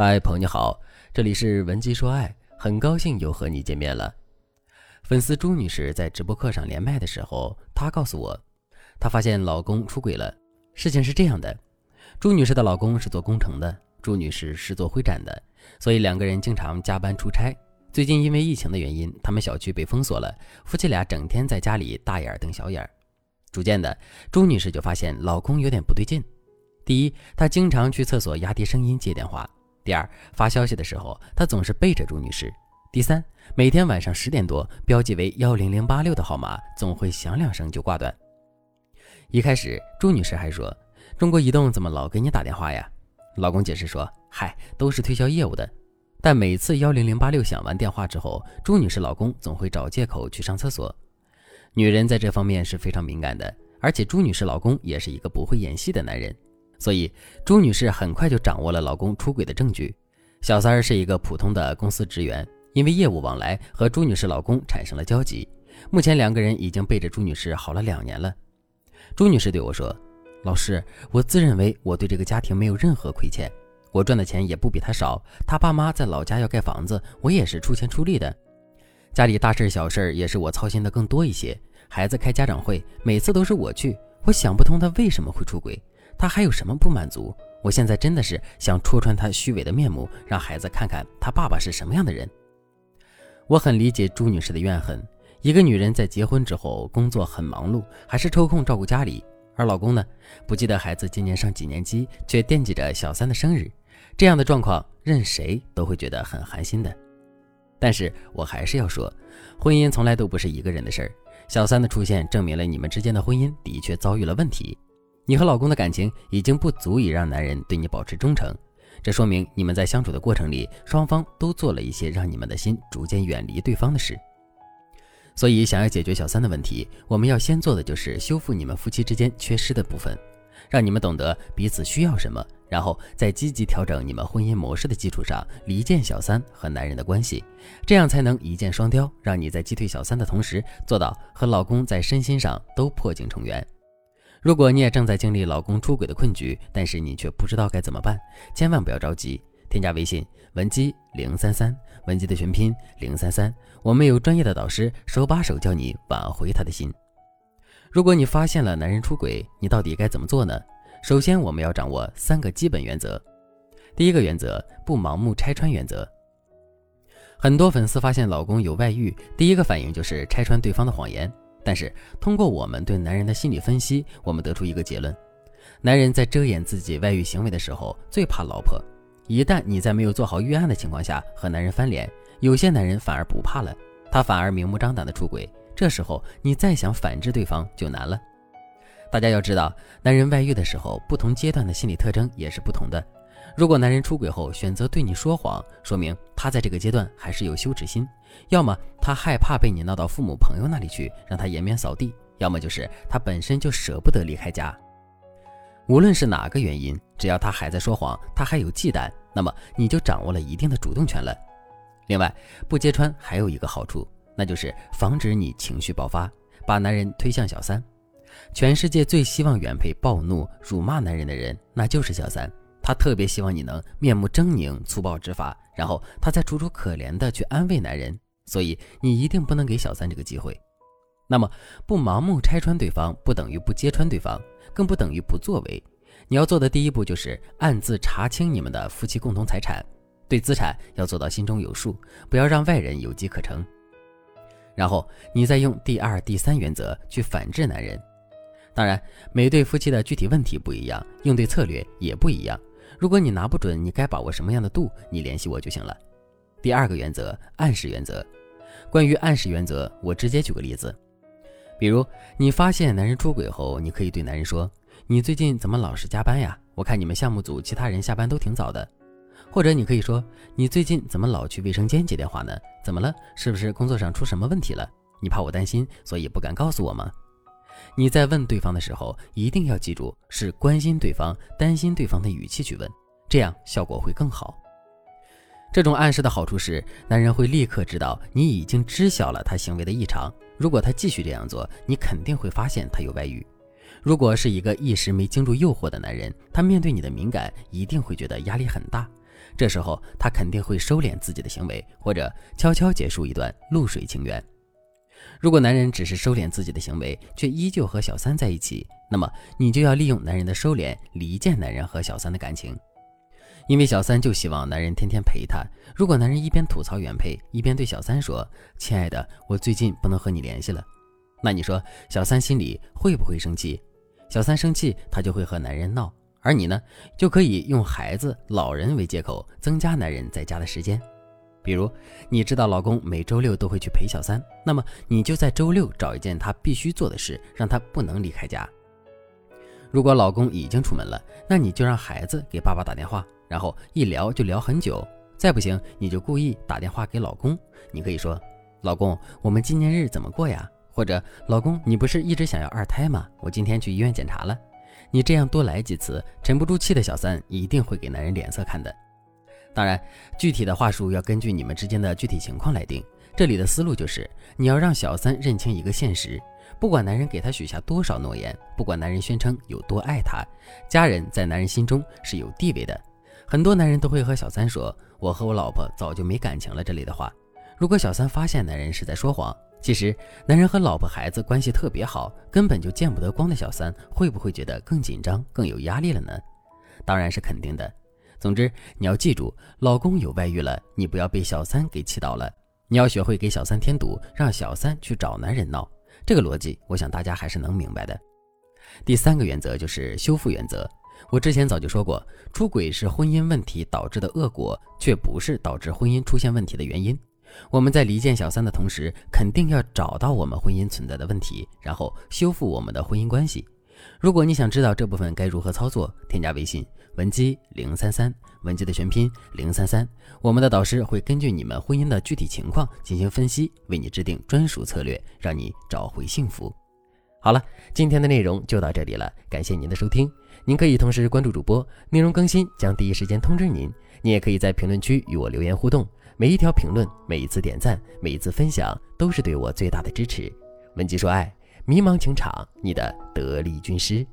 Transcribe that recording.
嗨，朋友你好，这里是文姬说爱，很高兴又和你见面了。粉丝朱女士在直播课上连麦的时候，她告诉我，她发现老公出轨了。事情是这样的，朱女士的老公是做工程的，朱女士是做会展的，所以两个人经常加班出差。最近因为疫情的原因，他们小区被封锁了，夫妻俩整天在家里大眼瞪小眼。逐渐的，朱女士就发现老公有点不对劲。第一，他经常去厕所压低声音接电话。第二，发消息的时候，他总是背着朱女士。第三，每天晚上十点多，标记为幺零零八六的号码总会响两声就挂断。一开始，朱女士还说：“中国移动怎么老给你打电话呀？”老公解释说：“嗨，都是推销业务的。”但每次幺零零八六响完电话之后，朱女士老公总会找借口去上厕所。女人在这方面是非常敏感的，而且朱女士老公也是一个不会演戏的男人。所以，朱女士很快就掌握了老公出轨的证据。小三儿是一个普通的公司职员，因为业务往来和朱女士老公产生了交集。目前两个人已经背着朱女士好了两年了。朱女士对我说：“老师，我自认为我对这个家庭没有任何亏欠，我赚的钱也不比他少。他爸妈在老家要盖房子，我也是出钱出力的。家里大事小事也是我操心的更多一些。孩子开家长会，每次都是我去。我想不通他为什么会出轨。”他还有什么不满足？我现在真的是想戳穿他虚伪的面目，让孩子看看他爸爸是什么样的人。我很理解朱女士的怨恨。一个女人在结婚之后，工作很忙碌，还是抽空照顾家里，而老公呢，不记得孩子今年上几年级，却惦记着小三的生日。这样的状况，任谁都会觉得很寒心的。但是我还是要说，婚姻从来都不是一个人的事儿。小三的出现，证明了你们之间的婚姻的确遭遇了问题。你和老公的感情已经不足以让男人对你保持忠诚，这说明你们在相处的过程里，双方都做了一些让你们的心逐渐远离对方的事。所以，想要解决小三的问题，我们要先做的就是修复你们夫妻之间缺失的部分，让你们懂得彼此需要什么，然后在积极调整你们婚姻模式的基础上，离间小三和男人的关系，这样才能一箭双雕，让你在击退小三的同时，做到和老公在身心上都破镜重圆。如果你也正在经历老公出轨的困局，但是你却不知道该怎么办，千万不要着急，添加微信文姬零三三，文姬的全拼零三三，我们有专业的导师手把手教你挽回他的心。如果你发现了男人出轨，你到底该怎么做呢？首先，我们要掌握三个基本原则。第一个原则，不盲目拆穿原则。很多粉丝发现老公有外遇，第一个反应就是拆穿对方的谎言。但是，通过我们对男人的心理分析，我们得出一个结论：男人在遮掩自己外遇行为的时候，最怕老婆。一旦你在没有做好预案的情况下和男人翻脸，有些男人反而不怕了，他反而明目张胆的出轨。这时候，你再想反制对方就难了。大家要知道，男人外遇的时候，不同阶段的心理特征也是不同的。如果男人出轨后选择对你说谎，说明他在这个阶段还是有羞耻心，要么他害怕被你闹到父母朋友那里去，让他颜面扫地；要么就是他本身就舍不得离开家。无论是哪个原因，只要他还在说谎，他还有忌惮，那么你就掌握了一定的主动权了。另外，不揭穿还有一个好处，那就是防止你情绪爆发，把男人推向小三。全世界最希望原配暴怒辱骂男人的人，那就是小三。他特别希望你能面目狰狞、粗暴执法，然后他再楚楚可怜的去安慰男人。所以你一定不能给小三这个机会。那么，不盲目拆穿对方，不等于不揭穿对方，更不等于不作为。你要做的第一步就是暗自查清你们的夫妻共同财产，对资产要做到心中有数，不要让外人有机可乘。然后你再用第二、第三原则去反制男人。当然，每对夫妻的具体问题不一样，应对策略也不一样。如果你拿不准你该把握什么样的度，你联系我就行了。第二个原则，暗示原则。关于暗示原则，我直接举个例子，比如你发现男人出轨后，你可以对男人说：“你最近怎么老是加班呀？我看你们项目组其他人下班都挺早的。”或者你可以说：“你最近怎么老去卫生间接电话呢？怎么了？是不是工作上出什么问题了？你怕我担心，所以不敢告诉我吗？”你在问对方的时候，一定要记住是关心对方、担心对方的语气去问，这样效果会更好。这种暗示的好处是，男人会立刻知道你已经知晓了他行为的异常。如果他继续这样做，你肯定会发现他有外遇。如果是一个一时没经住诱惑的男人，他面对你的敏感一定会觉得压力很大。这时候他肯定会收敛自己的行为，或者悄悄结束一段露水情缘。如果男人只是收敛自己的行为，却依旧和小三在一起，那么你就要利用男人的收敛，离间男人和小三的感情。因为小三就希望男人天天陪她。如果男人一边吐槽原配，一边对小三说：“亲爱的，我最近不能和你联系了。”那你说小三心里会不会生气？小三生气，他就会和男人闹，而你呢，就可以用孩子、老人为借口，增加男人在家的时间。比如，你知道老公每周六都会去陪小三，那么你就在周六找一件他必须做的事，让他不能离开家。如果老公已经出门了，那你就让孩子给爸爸打电话。然后一聊就聊很久，再不行你就故意打电话给老公。你可以说：“老公，我们纪念日怎么过呀？”或者“老公，你不是一直想要二胎吗？我今天去医院检查了。”你这样多来几次，沉不住气的小三一定会给男人脸色看的。当然，具体的话术要根据你们之间的具体情况来定。这里的思路就是，你要让小三认清一个现实：不管男人给他许下多少诺言，不管男人宣称有多爱他，家人在男人心中是有地位的。很多男人都会和小三说：“我和我老婆早就没感情了。”这类的话，如果小三发现男人是在说谎，其实男人和老婆孩子关系特别好，根本就见不得光的小三，会不会觉得更紧张、更有压力了呢？当然是肯定的。总之，你要记住，老公有外遇了，你不要被小三给气倒了，你要学会给小三添堵，让小三去找男人闹。这个逻辑，我想大家还是能明白的。第三个原则就是修复原则。我之前早就说过，出轨是婚姻问题导致的恶果，却不是导致婚姻出现问题的原因。我们在离间小三的同时，肯定要找到我们婚姻存在的问题，然后修复我们的婚姻关系。如果你想知道这部分该如何操作，添加微信文姬零三三，文姬的全拼零三三，我们的导师会根据你们婚姻的具体情况进行分析，为你制定专属策略，让你找回幸福。好了，今天的内容就到这里了，感谢您的收听。您可以同时关注主播，内容更新将第一时间通知您。您也可以在评论区与我留言互动，每一条评论、每一次点赞、每一次分享，都是对我最大的支持。文姬说爱，迷茫情场，你的得力军师。